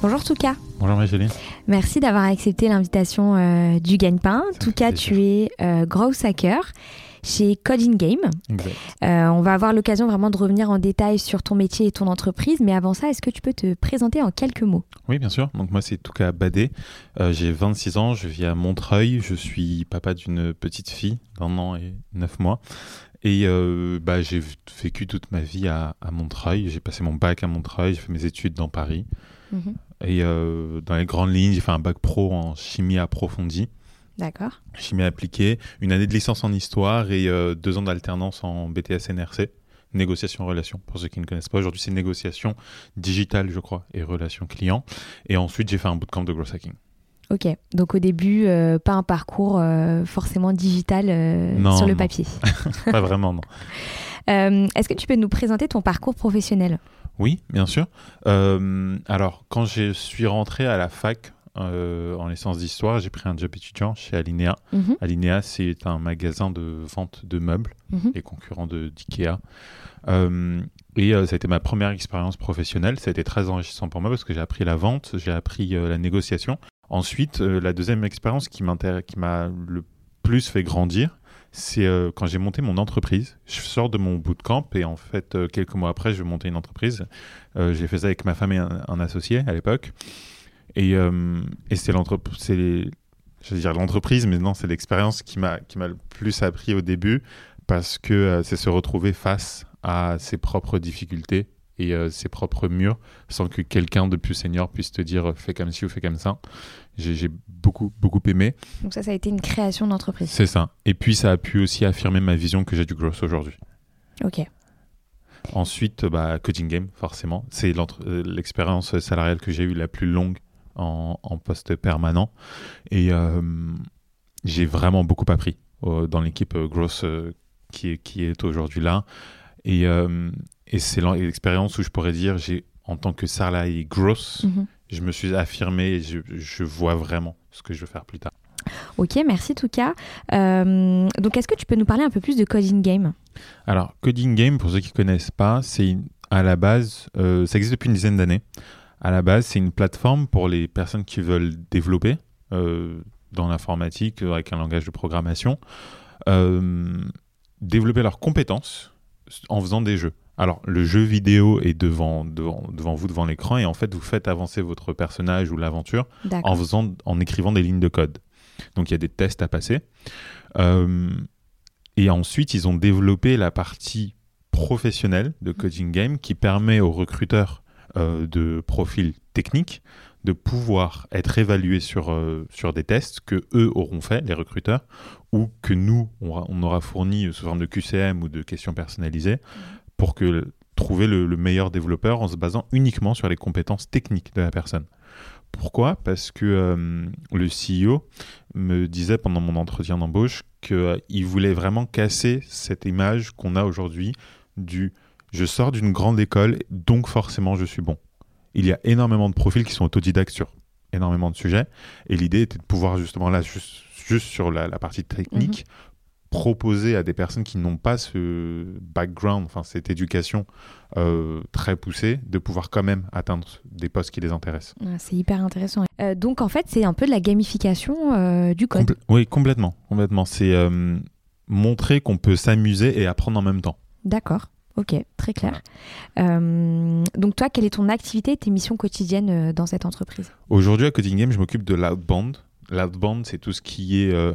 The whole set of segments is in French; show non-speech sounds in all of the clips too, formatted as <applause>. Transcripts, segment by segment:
Bonjour Touka. Bonjour Marie-Jolie. Merci d'avoir accepté l'invitation euh, du Gagne-Pain. Touka, tu es euh, growth hacker chez Coding Game. Euh, on va avoir l'occasion vraiment de revenir en détail sur ton métier et ton entreprise, mais avant ça, est-ce que tu peux te présenter en quelques mots? Oui, bien sûr. Donc moi, c'est Touka Badé. Euh, j'ai 26 ans, je vis à Montreuil. Je suis papa d'une petite fille d'un an et neuf mois. Et euh, bah, j'ai vécu toute ma vie à, à Montreuil. J'ai passé mon bac à Montreuil, j'ai fait mes études dans Paris. Mhm. Et euh, dans les grandes lignes, j'ai fait un bac pro en chimie approfondie, D'accord. chimie appliquée, une année de licence en histoire et euh, deux ans d'alternance en BTS NRC, négociation relation. Pour ceux qui ne connaissent pas, aujourd'hui c'est négociation digitale, je crois, et relation client. Et ensuite, j'ai fait un bootcamp de growth hacking. Ok. Donc au début, euh, pas un parcours euh, forcément digital euh, Non, sur le non. papier. <laughs> pas vraiment, non. <laughs> Est-ce que tu peux nous présenter ton parcours professionnel? Oui, bien sûr. Euh, alors, quand je suis rentré à la fac euh, en licence d'histoire, j'ai pris un job étudiant chez Alinea. Mhm, Alinea, c'est un magasin de vente de meubles, mhm. les concurrents de d'IKEA. Euh, et euh, ça a été ma première expérience professionnelle. Ça a été très enrichissant pour moi parce que j'ai appris la vente, j'ai appris euh, la négociation. Ensuite, la deuxième expérience qui m'a le plus fait grandir, c'est euh, quand j'ai monté mon entreprise. Je sors de mon bootcamp et en fait, euh, quelques mois après, je monter une entreprise. Euh, j'ai fait ça avec ma femme et un, associé à l'époque. Et, c'est l'entreprise, l'entreprise, mais non, c'est l'expérience qui m'a le plus appris au début parce que c'est se retrouver face à ses propres difficultés et euh, ses propres murs sans que quelqu'un de plus senior puisse te dire euh, fais comme ci ou fais comme ça. J'ai beaucoup beaucoup aimé. Donc ça, ça a été une création d'entreprise. C'est ça. Et puis ça a pu aussi affirmer ma vision que j'ai du growth aujourd'hui. Ok. Ensuite, bah, Coding Game, forcément. C'est euh, l'expérience salariale que j'ai eue la plus longue en, en poste permanent. Et euh, j'ai vraiment beaucoup appris euh, dans l'équipe euh, qui, est, qui est aujourd'hui là. Et, euh, et c'est l'expérience où je pourrais dire, j'ai en tant que salarié Growth, Mhm. je me suis affirmé et je, je vois vraiment ce que je veux faire plus tard. Ok, merci Touka. Euh, donc est-ce que tu peux nous parler un peu plus de Coding Game? Alors, Coding Game, pour ceux qui ne connaissent pas, c'est à la base, euh, ça existe depuis une dizaine d'années. À la base, c'est une plateforme pour les personnes qui veulent développer euh, dans l'informatique avec un langage de programmation, développer leurs compétences en faisant des jeux. Alors, le jeu vidéo est devant, devant, devant vous, devant l'écran, et en fait, vous faites avancer votre personnage ou l'aventure en, faisant, en écrivant des lignes de code. Donc il y a des tests à passer. Euh, et ensuite, ils ont développé la partie professionnelle de Coding Game qui permet aux recruteurs euh, de profils techniques de pouvoir être évalués sur, euh, sur des tests que eux auront fait, les recruteurs, ou que nous, on aura, fourni sous forme de QCM ou de questions personnalisées pour que trouver le, le meilleur développeur en se basant uniquement sur les compétences techniques de la personne. Pourquoi? Parce que euh, le CEO me disait pendant mon entretien d'embauche qu'il voulait vraiment casser cette image qu'on a aujourd'hui du je sors d'une grande école, donc forcément je suis bon. Il y a énormément de profils qui sont autodidactes sur énormément de sujets, et l'idée était de pouvoir justement là, juste, juste sur la, la partie technique, proposer à des personnes qui n'ont pas ce background, enfin cette éducation euh, très poussée, de pouvoir quand même atteindre des postes qui les intéressent. Ah, c'est hyper intéressant. Euh, donc en fait, c'est un peu de la gamification euh, du code. Compl- oui, complètement. complètement. C'est montrer qu'on peut s'amuser et apprendre en même temps. D'accord. Ok, très clair. Euh, donc toi, quelle est ton activité et tes missions quotidiennes euh, dans cette entreprise? Aujourd'hui, à Coding Game, je m'occupe de l'outbound. L'outbound, c'est tout ce qui est euh,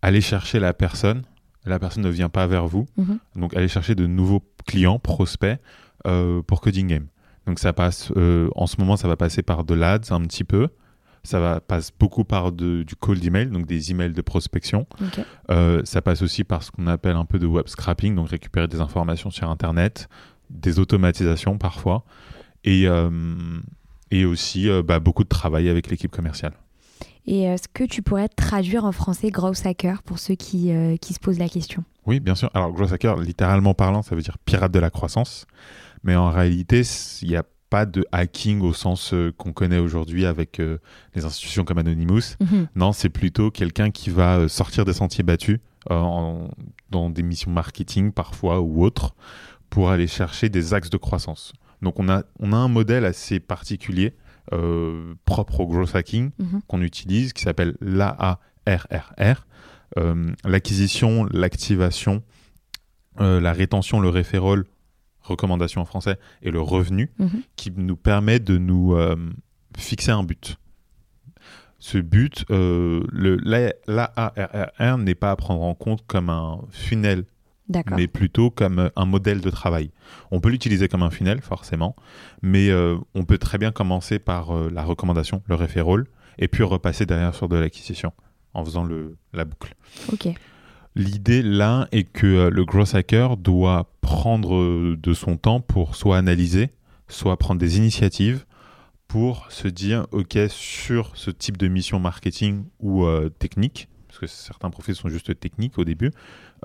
aller chercher la personne. La personne ne vient pas vers vous. Mhm. Donc, aller chercher de nouveaux clients, prospects euh, pour Coding Game. Donc, ça passe, en ce moment, ça va passer par de l'ADS un petit peu. Ça va, passe beaucoup par de- du cold email, donc des emails de prospection. Euh, ça passe aussi par ce qu'on appelle un peu de web scrapping, donc récupérer des informations sur Internet, des automatisations parfois, et, euh, et aussi euh, bah, beaucoup de travail avec l'équipe commerciale. Et est-ce que tu pourrais traduire en français Growth Hacker pour ceux qui, euh, qui se posent la question? Oui, bien sûr. Alors, Growth Hacker, littéralement parlant, ça veut dire pirate de la croissance. Mais en réalité, il n'y a pas de hacking au sens euh, qu'on connaît aujourd'hui avec euh, les institutions comme Anonymous. Mhm. Non, c'est plutôt quelqu'un qui va euh, sortir des sentiers battus en- dans des missions marketing parfois ou autres pour aller chercher des axes de croissance. Donc on a, on a un modèle assez particulier euh, propre au growth hacking Mhm. qu'on utilise qui s'appelle l'AARRR. Euh, L'acquisition, l'activation, euh, la rétention, le referral, recommandation en français, et le revenu Mhm. qui nous permet de nous euh, fixer un but. Ce but, euh, le- la- l'AARR n'est pas à prendre en compte comme un funnel, mais plutôt comme euh, un modèle de travail. On peut l'utiliser comme un funnel, forcément, mais euh, on peut très bien commencer par la recommandation, le referral, et puis repasser derrière sur de l'acquisition en faisant le, la boucle. Ok. L'idée là est que euh, le growth hacker doit prendre euh, de son temps pour soit analyser, soit prendre des initiatives pour se dire ok sur ce type de mission marketing ou euh, technique, parce que certains profils sont juste techniques au début,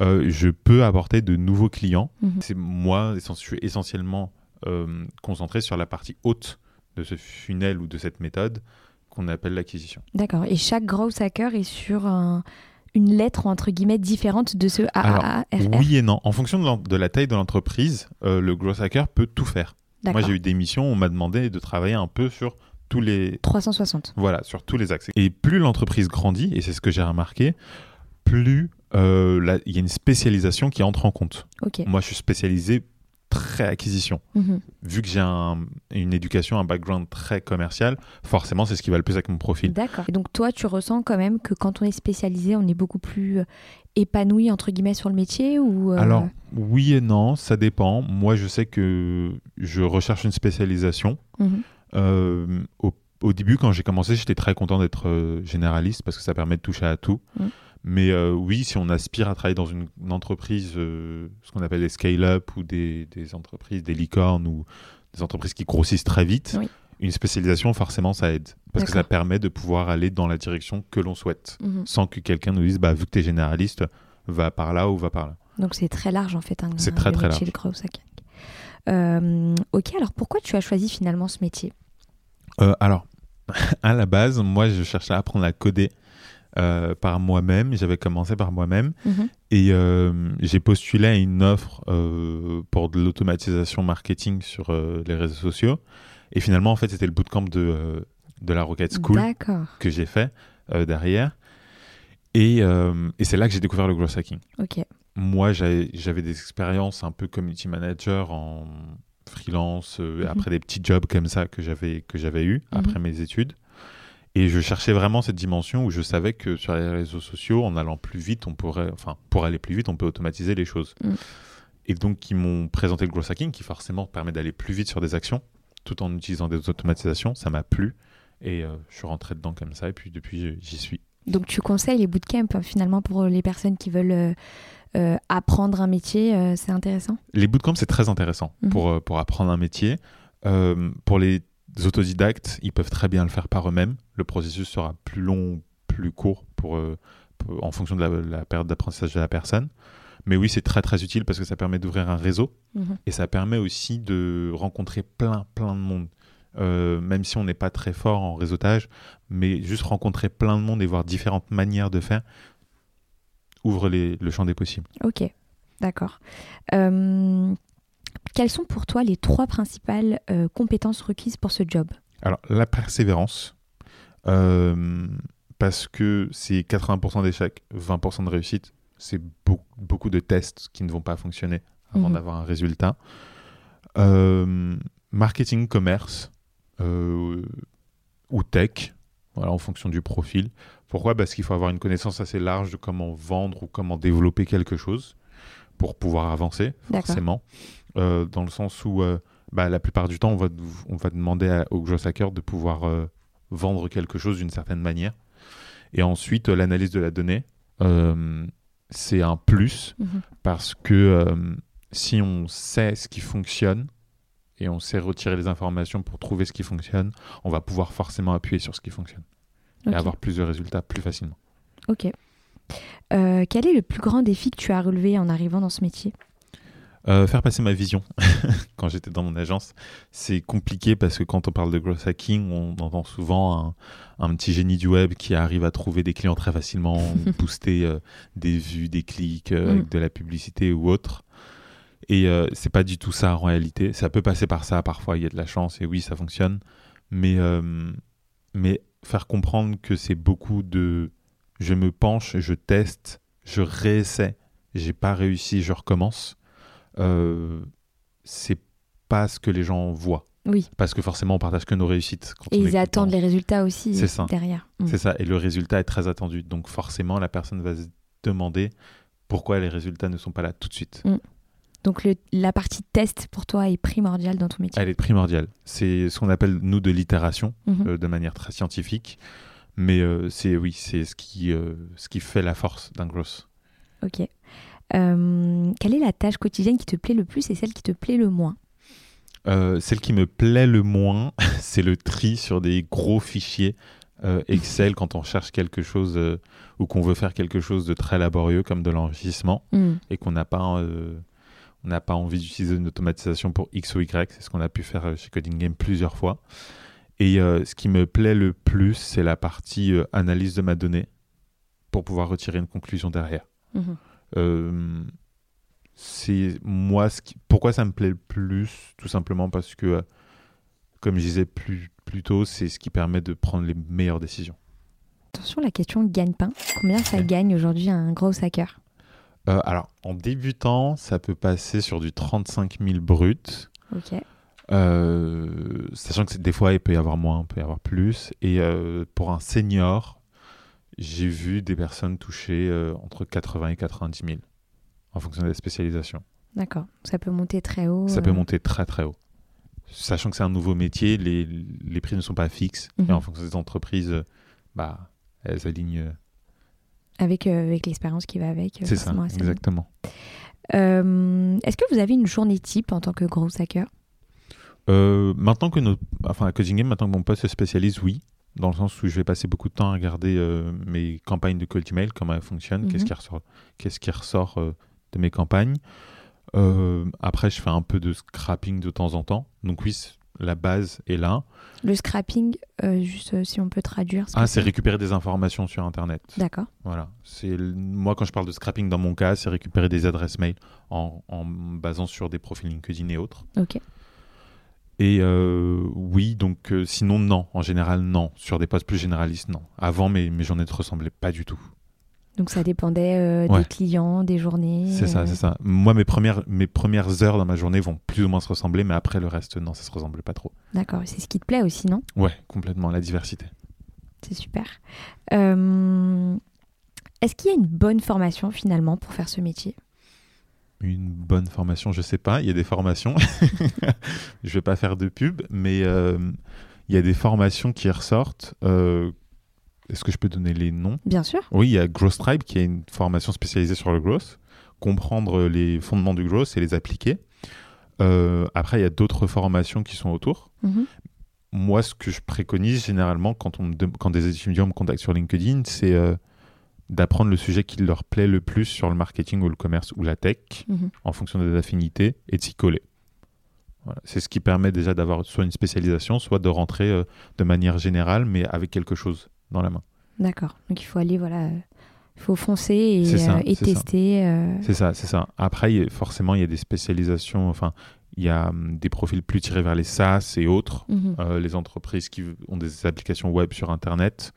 euh, je peux apporter de nouveaux clients. Mhm. C'est moi, je suis essentiellement euh, concentré sur la partie haute de ce funnel ou de cette méthode qu'on appelle l'acquisition. D'accord. Et chaque Growth Hacker est sur un- une lettre entre guillemets différente de ce AAARR. Oui et non. En fonction de, la taille de l'entreprise, euh, le growth hacker peut tout faire. Moi, j'ai eu des missions, on m'a demandé de travailler un peu sur tous les, 360. voilà, sur tous les axes. Et plus l'entreprise grandit, et c'est ce que j'ai remarqué, plus euh, il y a une spécialisation qui entre en compte. Moi, je suis spécialisé très acquisition. Mhm. Vu que j'ai un- une éducation, un background très commercial, forcément, c'est ce qui va le plus avec mon profil. D'accord. Et donc toi, tu ressens quand même que quand on est spécialisé, on est beaucoup plus euh, épanoui entre guillemets sur le métier ou euh, Alors, oui et non, ça dépend. Moi, je sais que je recherche une spécialisation. mhm. Euh, au, au début, quand j'ai commencé, j'étais très content d'être généraliste parce que ça permet de toucher à tout. Mm. Mais euh, oui, si on aspire à travailler dans une, une entreprise, euh, ce qu'on appelle des scale-up ou des, des entreprises, des licornes ou des entreprises qui grossissent très vite, Oui. une spécialisation, forcément, ça aide. Parce que ça permet de pouvoir aller dans la direction que l'on souhaite, Mhm. sans que quelqu'un nous dise, bah, vu que tu es généraliste, va par là ou va par là. Donc c'est très large en fait. hein, C'est très, très large. Euh, ok, alors pourquoi tu as choisi finalement ce métier? Alors, <laughs> à la base, moi, je cherchais à apprendre à coder euh, par moi-même. J'avais commencé par moi-même Mhm. et euh, j'ai postulé à une offre euh, pour de l'automatisation marketing sur les réseaux sociaux. Et finalement, en fait, c'était le bootcamp de, de la Rocket School que j'ai fait derrière. Et, et c'est là que j'ai découvert le growth hacking. Moi, j'avais des expériences un peu community manager en freelance, Mhm. après des petits jobs comme ça que j'avais que j'avais eu Mhm. après mes études. Et je cherchais vraiment cette dimension où je savais que sur les réseaux sociaux, en allant plus vite, on pourrait, enfin, pour aller plus vite, on peut automatiser les choses. Mhm. Et donc, ils m'ont présenté le growth hacking, qui forcément permet d'aller plus vite sur des actions, tout en utilisant des automatisations. Ça m'a plu. Et euh, je suis rentré dedans comme ça. Et puis, depuis, j'y suis. Donc tu conseilles les bootcamps hein, finalement pour les personnes qui veulent euh, euh, apprendre un métier, euh, c'est intéressant? Les bootcamps, c'est très intéressant Mhm. pour, euh, pour apprendre un métier. Pour les autodidactes, ils peuvent très bien le faire par eux-mêmes. Le processus sera plus long, plus court pour, euh, pour- en fonction de la, la période d'apprentissage de la personne. Mais oui, c'est très très utile parce que ça permet d'ouvrir un réseau Mhm. et ça permet aussi de rencontrer plein plein de monde. Euh, même si on n'est pas très fort en réseautage, mais juste rencontrer plein de monde et voir différentes manières de faire ouvre les- le champ des possibles. Ok, d'accord. Euh, quelles sont pour toi les trois principales euh, compétences requises pour ce job? Alors, la persévérance, euh, parce que c'est 80% d'échecs, 20% de réussite, c'est beau- beaucoup de tests qui ne vont pas fonctionner avant Mhm. d'avoir un résultat. Euh, marketing, commerce ou tech, voilà, en fonction du profil. Pourquoi? Parce qu'il faut avoir une connaissance assez large de comment vendre ou comment développer quelque chose pour pouvoir avancer, forcément. Euh, dans le sens où euh, bah, la plupart du temps, on va, on va demander à- au growth hacker de pouvoir euh, vendre quelque chose d'une certaine manière. Et ensuite, l'analyse de la donnée, c'est un plus Mhm. parce que si on sait ce qui fonctionne et on sait retirer les informations pour trouver ce qui fonctionne, on va pouvoir forcément appuyer sur ce qui fonctionne et avoir plus de résultats plus facilement. Ok. Quel est le plus grand défi que tu as relevé en arrivant dans ce métier? Euh, faire passer ma vision <laughs> quand j'étais dans mon agence, c'est compliqué parce que quand on parle de growth hacking, on entend souvent un, un petit génie du web qui arrive à trouver des clients très facilement, <laughs> booster euh, des vues, des clics euh, Mm. avec de la publicité ou autre. Et c'est pas du tout ça en réalité. Ça peut passer par ça parfois, il y a de la chance et oui, ça fonctionne. Mais, mais faire comprendre que c'est beaucoup de je me penche, je teste, je réessaie, j'ai pas réussi, je recommence. Euh, c'est pas ce que les gens voient. Oui. Parce que forcément, on partage que nos réussites. quand Et ils attendent en- les résultats aussi ça. derrière. Mm. C'est ça. Et le résultat est très attendu. Donc forcément, la personne va se demander pourquoi les résultats ne sont pas là tout de suite. Donc le- la partie test pour toi est primordiale dans ton métier. Elle est primordiale. C'est ce qu'on appelle, nous, de l'itération, Mhm. euh, de manière très scientifique. Mais euh, c'est oui, c'est ce qui, euh, ce qui fait la force d'un growth. Ok. Euh, quelle est la tâche quotidienne qui te plaît le plus et celle qui te plaît le moins Euh, celle qui me plaît le moins, <laughs> c'est le tri sur des gros fichiers euh, Excel quand on cherche quelque chose ou qu'on veut faire quelque chose de très laborieux comme de l'enrichissement Mm. et qu'on n'a pas, on n'a pas envie d'utiliser une automatisation pour X ou Y. C'est ce qu'on a pu faire chez Coding Game plusieurs fois. Et euh, ce qui me plaît le plus, c'est la partie euh, analyse de ma donnée pour pouvoir retirer une conclusion derrière. Mhm. Euh, c'est moi ce qui... pourquoi ça me plaît le plus tout simplement parce que euh, comme je disais plus, plus tôt c'est ce qui permet de prendre les meilleures décisions Attention, la question gagne-pain. Combien ça Ouais. gagne aujourd'hui un gros hacker? Euh, alors en débutant ça peut passer sur du 35 000 bruts Ok. Euh, sachant que des fois il peut y avoir moins il peut y avoir plus et pour un senior j'ai vu des personnes toucher euh, entre 80 et 90 000 en fonction de la spécialisation D'accord. Ça peut monter très haut. Ça peut euh, monter très très haut. Sachant que c'est un nouveau métier, les, les prix ne sont pas fixes. Mhm. Et en fonction des entreprises, euh, bah, elles alignent. Avec, euh, avec l'expérience qui va avec. C'est ça, exactement. Est-ce que vous avez une journée type en tant que gros hacker? Maintenant que notre, enfin, à Coding Game, maintenant que mon poste se spécialise, oui. Dans le sens où je vais passer beaucoup de temps à regarder euh, mes campagnes de cold email, comment elles fonctionnent, Mhm. qu'est-ce qui ressort, qu'est-ce qui ressort euh, de mes campagnes. Euh, après, je fais un peu de scrapping de temps en temps. Donc oui, la base est là. Le scrapping, juste si on peut traduire. ce Ah, c'est récupérer des informations sur Internet. D'accord. Voilà. C'est moi quand je parle de scrapping dans mon cas, c'est récupérer des adresses mail en, en basant sur des profils LinkedIn et autres. Ok. Et euh, oui, donc euh, sinon non, en général non. Sur des postes plus généralistes, non. Avant, mes, mes journées ne ressemblaient pas du tout. Donc ça dépendait euh, Ouais. des clients, des journées. C'est ça, c'est ça. Moi, mes premières, mes premières heures dans ma journée vont plus ou moins se ressembler, mais après le reste, non, ça se ressemble pas trop. D'accord. C'est ce qui te plaît aussi, non? Ouais, complètement, la diversité. C'est super. Est-ce qu'il y a une bonne formation finalement pour faire ce métier? Une bonne formation, je sais pas. Il y a des formations. <laughs> je vais pas faire de pub, mais euh, il y a des formations qui ressortent. Euh, Est-ce que je peux donner les noms? Bien sûr. Oui, il y a Growth Tribe qui est une formation spécialisée sur le growth, comprendre les fondements du growth et les appliquer. Euh, après, il y a d'autres formations qui sont autour. Mhm. Moi, ce que je préconise généralement quand, on me dem- quand des étudiants me contactent sur LinkedIn, c'est d'apprendre le sujet qui leur plaît le plus sur le marketing ou le commerce ou la tech Mhm. en fonction des affinités et de s'y coller. Voilà. C'est ce qui permet déjà d'avoir soit une spécialisation, soit de rentrer euh, de manière générale, mais avec quelque chose dans la main. D'accord. Donc il faut aller, voilà, euh, il faut foncer et, ça, euh, et c'est ça. tester. euh, C'est ça, c'est ça. Après, il y a- forcément, il y a des spécialisations, enfin, il y a hum, des profils plus tirés vers les SaaS et autres, mhm. les entreprises qui ont des applications web sur Internet.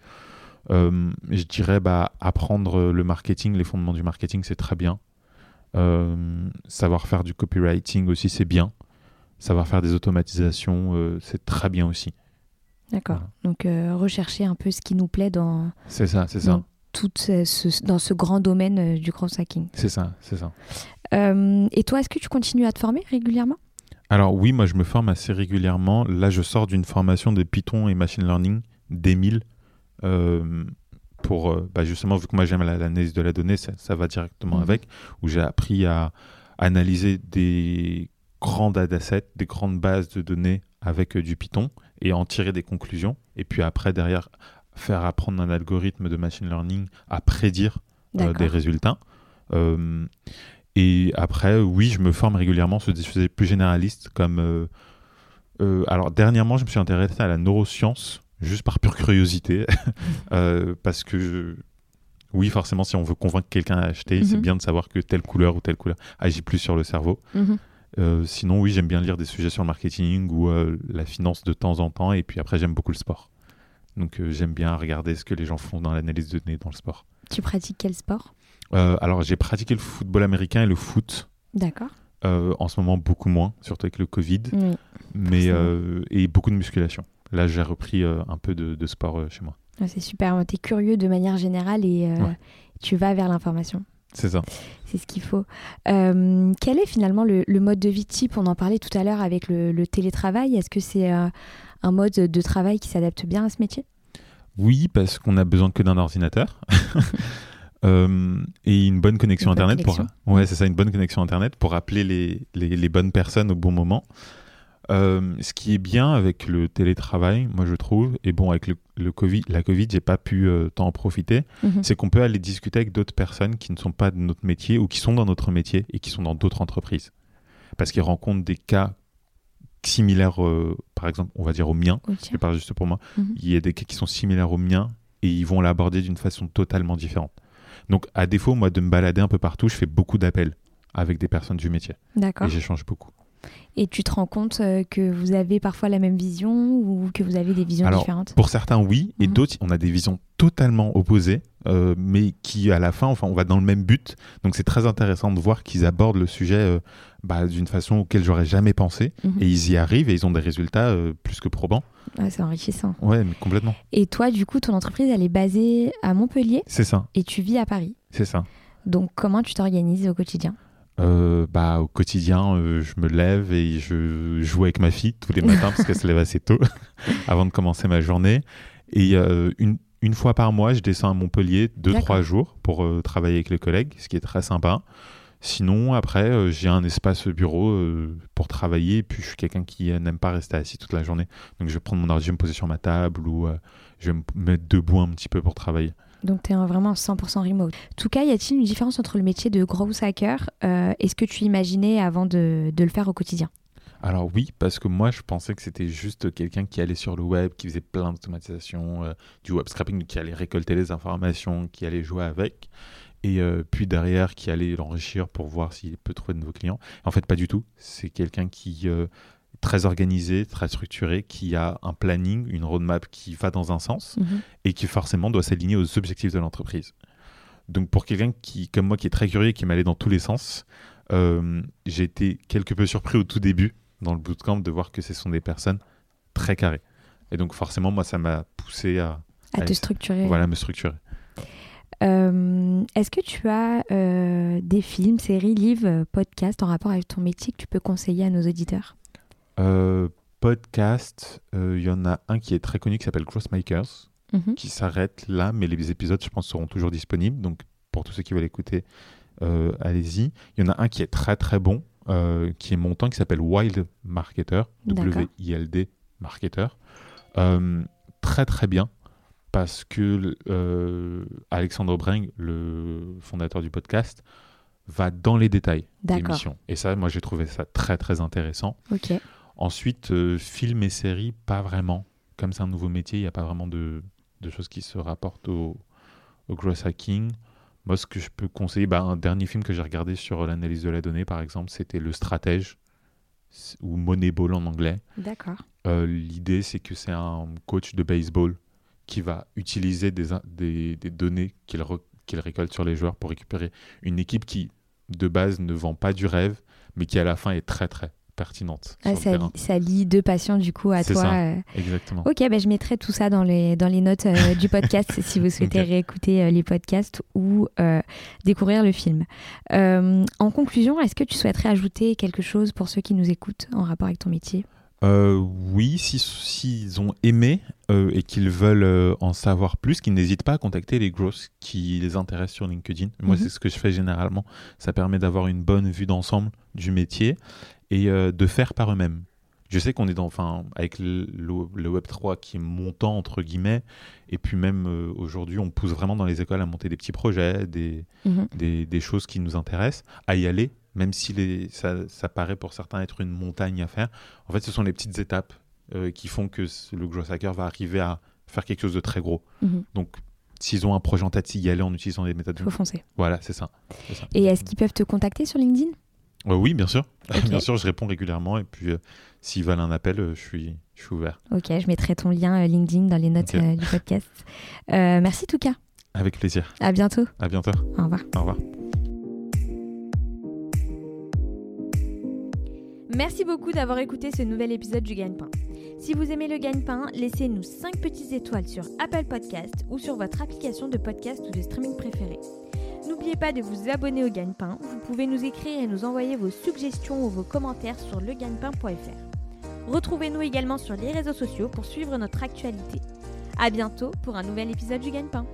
Euh, je dirais, bah, apprendre le marketing, les fondements du marketing, c'est très bien. Euh, savoir faire du copywriting aussi, c'est bien. Savoir faire des automatisations, euh, c'est très bien aussi. D'accord. Voilà. Donc euh, rechercher un peu ce qui nous plaît dans, C'est ça, c'est ça. tout ce, dans ce grand domaine euh, du cross hacking. C'est ça, c'est ça. Euh, et toi, est-ce que tu continues à te former régulièrement? Alors oui, moi je me forme assez régulièrement. Là, je sors d'une formation de Python et Machine Learning d'Emile. Euh, pour euh, bah, justement, vu que moi j'aime la- l'analyse de la donnée, ça, ça va directement Mhm. avec, où j'ai appris à, analyser des grands datasets, des grandes bases de données avec du Python et en tirer des conclusions. Et puis après, derrière, faire apprendre un algorithme de machine learning à prédire des résultats. et après, oui, je me forme régulièrement sur des sujets plus généralistes comme... alors, dernièrement, je me suis intéressé à la neuroscience juste par pure curiosité, <laughs> euh, parce que oui, forcément, si on veut convaincre quelqu'un à acheter, c'est mhm. bien de savoir que telle couleur ou telle couleur agit plus sur le cerveau. Mhm. Euh, sinon, oui, j'aime bien lire des sujets sur le marketing ou euh, la finance de temps en temps, et puis après, j'aime beaucoup le sport. Donc, j'aime bien regarder ce que les gens font dans l'analyse de données dans le sport. Tu pratiques quel sport? Alors, j'ai pratiqué le football américain et le foot. D'accord. en ce moment, beaucoup moins, surtout avec le Covid. mais, et beaucoup de musculation là, j'ai repris euh, un peu de, sport euh, chez moi. c'est super. Tu es curieux de manière générale et euh, tu vas vers l'information. C'est ça. C'est ce qu'il faut. quel est finalement le, mode de vie type? On en parlait tout à l'heure avec le, télétravail. Est-ce que c'est un mode de travail qui s'adapte bien à ce métier? Oui, parce qu'on a besoin que d'un ordinateur. <laughs> et une bonne connexion internet pour ouais c'est ça une bonne connexion internet pour appeler les, les bonnes personnes au bon moment euh, ce qui est bien avec le télétravail, moi je trouve, et bon avec le, Covid, la Covid, j'ai pas pu euh, tant en profiter, mhm. c'est qu'on peut aller discuter avec d'autres personnes qui ne sont pas de notre métier ou qui sont dans notre métier et qui sont dans d'autres entreprises, parce qu'ils rencontrent des cas similaires, euh, par exemple, on va dire au mien, je parle juste pour moi, mhm. il y a des cas qui sont similaires au mien et ils vont l'aborder d'une façon totalement différente. Donc à défaut, moi de me balader un peu partout, je fais beaucoup d'appels avec des personnes du métier. D'accord. Et j'échange beaucoup et tu te rends compte euh, que vous avez parfois la même vision ou que vous avez des visions Alors, différentes Pour certains, oui, et mhm. d'autres, on a des visions totalement opposées, euh, mais qui, à la fin, enfin, on va dans le même but. Donc, c'est très intéressant de voir qu'ils abordent le sujet euh, bah, d'une façon auquel j'aurais jamais pensé, mhm. et ils y arrivent et ils ont des résultats plus que probants. c'est enrichissant. Ouais, mais complètement. Et toi, du coup, ton entreprise, elle est basée à Montpellier. C'est ça. Et tu vis à Paris. C'est ça. Donc, comment tu t'organises au quotidien? Euh, bah, au quotidien, euh, je me lève et je joue avec ma fille tous les matins parce qu'elle se lève assez tôt <laughs> avant de commencer ma journée. Et euh, une, une, fois par mois, je descends à Montpellier deux, trois jours pour travailler avec les collègues, ce qui est très sympa. Sinon, après, j'ai un espace bureau pour travailler. Et puis, je suis quelqu'un qui n'aime pas rester assis toute la journée. Donc, je vais prendre mon ordi, je vais me poser sur ma table ou je vais me mettre debout un petit peu pour travailler. Donc, tu es vraiment 100% remote. En tout cas, y a-t-il une différence entre le métier de growth hacker euh, et ce que tu imaginais avant de, le faire au quotidien? Alors oui, parce que moi je pensais que c'était juste quelqu'un qui allait sur le web, qui faisait plein d'automatisation, euh, du web scrapping, qui allait récolter les informations, qui allait jouer avec, et euh, puis derrière qui allait l'enrichir pour voir s'il peut trouver de nouveaux clients. En fait, pas du tout. C'est quelqu'un qui très organisé, très structuré, qui a un planning, une roadmap qui va dans un sens mhm. et qui forcément doit s'aligner aux objectifs de l'entreprise. Donc pour quelqu'un qui, comme moi, qui est très curieux, qui m'allait dans tous les sens, euh, j'ai été quelque peu surpris au tout début dans le bootcamp de voir que ce sont des personnes très carrées. Et donc forcément, moi, ça m'a poussé à, à, te structurer. Voilà, me structurer. Euh, est-ce que tu as euh, des films, séries, livres, podcasts en rapport avec ton métier que tu peux conseiller à nos auditeurs? Euh, podcast, il euh, y en a un qui est très connu qui s'appelle Crossmakers, mhm. qui s'arrête là, mais les épisodes, je pense, seront toujours disponibles. Donc, pour tous ceux qui veulent écouter, euh, allez-y. Il y en a un qui est très très bon, qui est montant, qui s'appelle Wild Marketer, W-I-L-D Marketer. très très bien, parce que Alexandre Breng, le fondateur du podcast, va dans les détails des missions. Et ça, moi, j'ai trouvé ça très très intéressant. Ok. Ensuite, euh, film et série, pas vraiment. Comme c'est un nouveau métier, il n'y a pas vraiment de, choses qui se rapportent au, au gross hacking. Moi, ce que je peux conseiller, bah, un dernier film que j'ai regardé sur l'analyse de la donnée, par exemple, c'était Le Stratège, ou Moneyball en anglais. D'accord. Euh, l'idée, c'est que c'est un coach de baseball qui va utiliser des, des, données qu'il récolte sur les joueurs pour récupérer une équipe qui, de base, ne vend pas du rêve, mais qui, à la fin, est très, très, pertinente. Ah, ça, ça, lie deux patients du coup à toi. Ça. Euh. Exactement. Ok, ben, je mettrai tout ça dans les, dans les notes euh, du podcast <laughs> si vous souhaitez réécouter euh, les podcasts ou découvrir le film. en conclusion, est-ce que tu souhaiterais ajouter quelque chose pour ceux qui nous écoutent en rapport avec ton métier? Oui, s'ils si, ont aimé et qu'ils veulent en savoir plus, qu'ils n'hésitent pas à contacter les grosses qui les intéressent sur LinkedIn. Moi, Mhm. c'est ce que je fais généralement. Ça permet d'avoir une bonne vue d'ensemble du métier et euh, de faire par eux-mêmes. Je sais qu'on est dans, enfin, avec le, Web 3 qui est montant entre guillemets, et puis même euh, aujourd'hui, on pousse vraiment dans les écoles à monter des petits projets, des, Mhm. des, des choses qui nous intéressent, à y aller, même si les, ça, ça paraît pour certains être une montagne à faire. En fait, ce sont les petites étapes euh, qui font que le Gross Hacker va arriver à faire quelque chose de très gros. Mhm. Donc, s'ils ont un projet en tête, y aller en utilisant des méthodes. Faut foncer. Voilà, c'est ça. c'est ça. Et est-ce qu'ils peuvent te contacter sur LinkedIn? Euh, oui, bien sûr. <laughs> Bien sûr, je réponds régulièrement. Et puis, euh, s'ils veulent un appel, euh, je, suis, je suis ouvert. Ok, je mettrai ton lien euh, LinkedIn dans les notes du podcast. Merci Touka. Avec plaisir. À bientôt. À bientôt. Au revoir. Au revoir. Merci beaucoup d'avoir écouté ce nouvel épisode du Gagne-Pain. Si vous aimez le Gagne-Pain, laissez-nous 5 petites étoiles sur Apple Podcast ou sur votre application de podcast ou de streaming préférée. N'oubliez pas de vous abonner au Gagne-Pain. Vous pouvez nous écrire et nous envoyer vos suggestions ou vos commentaires sur legagnepain.fr. Retrouvez-nous également sur les réseaux sociaux pour suivre notre actualité. À bientôt pour un nouvel épisode du Gagne-Pain.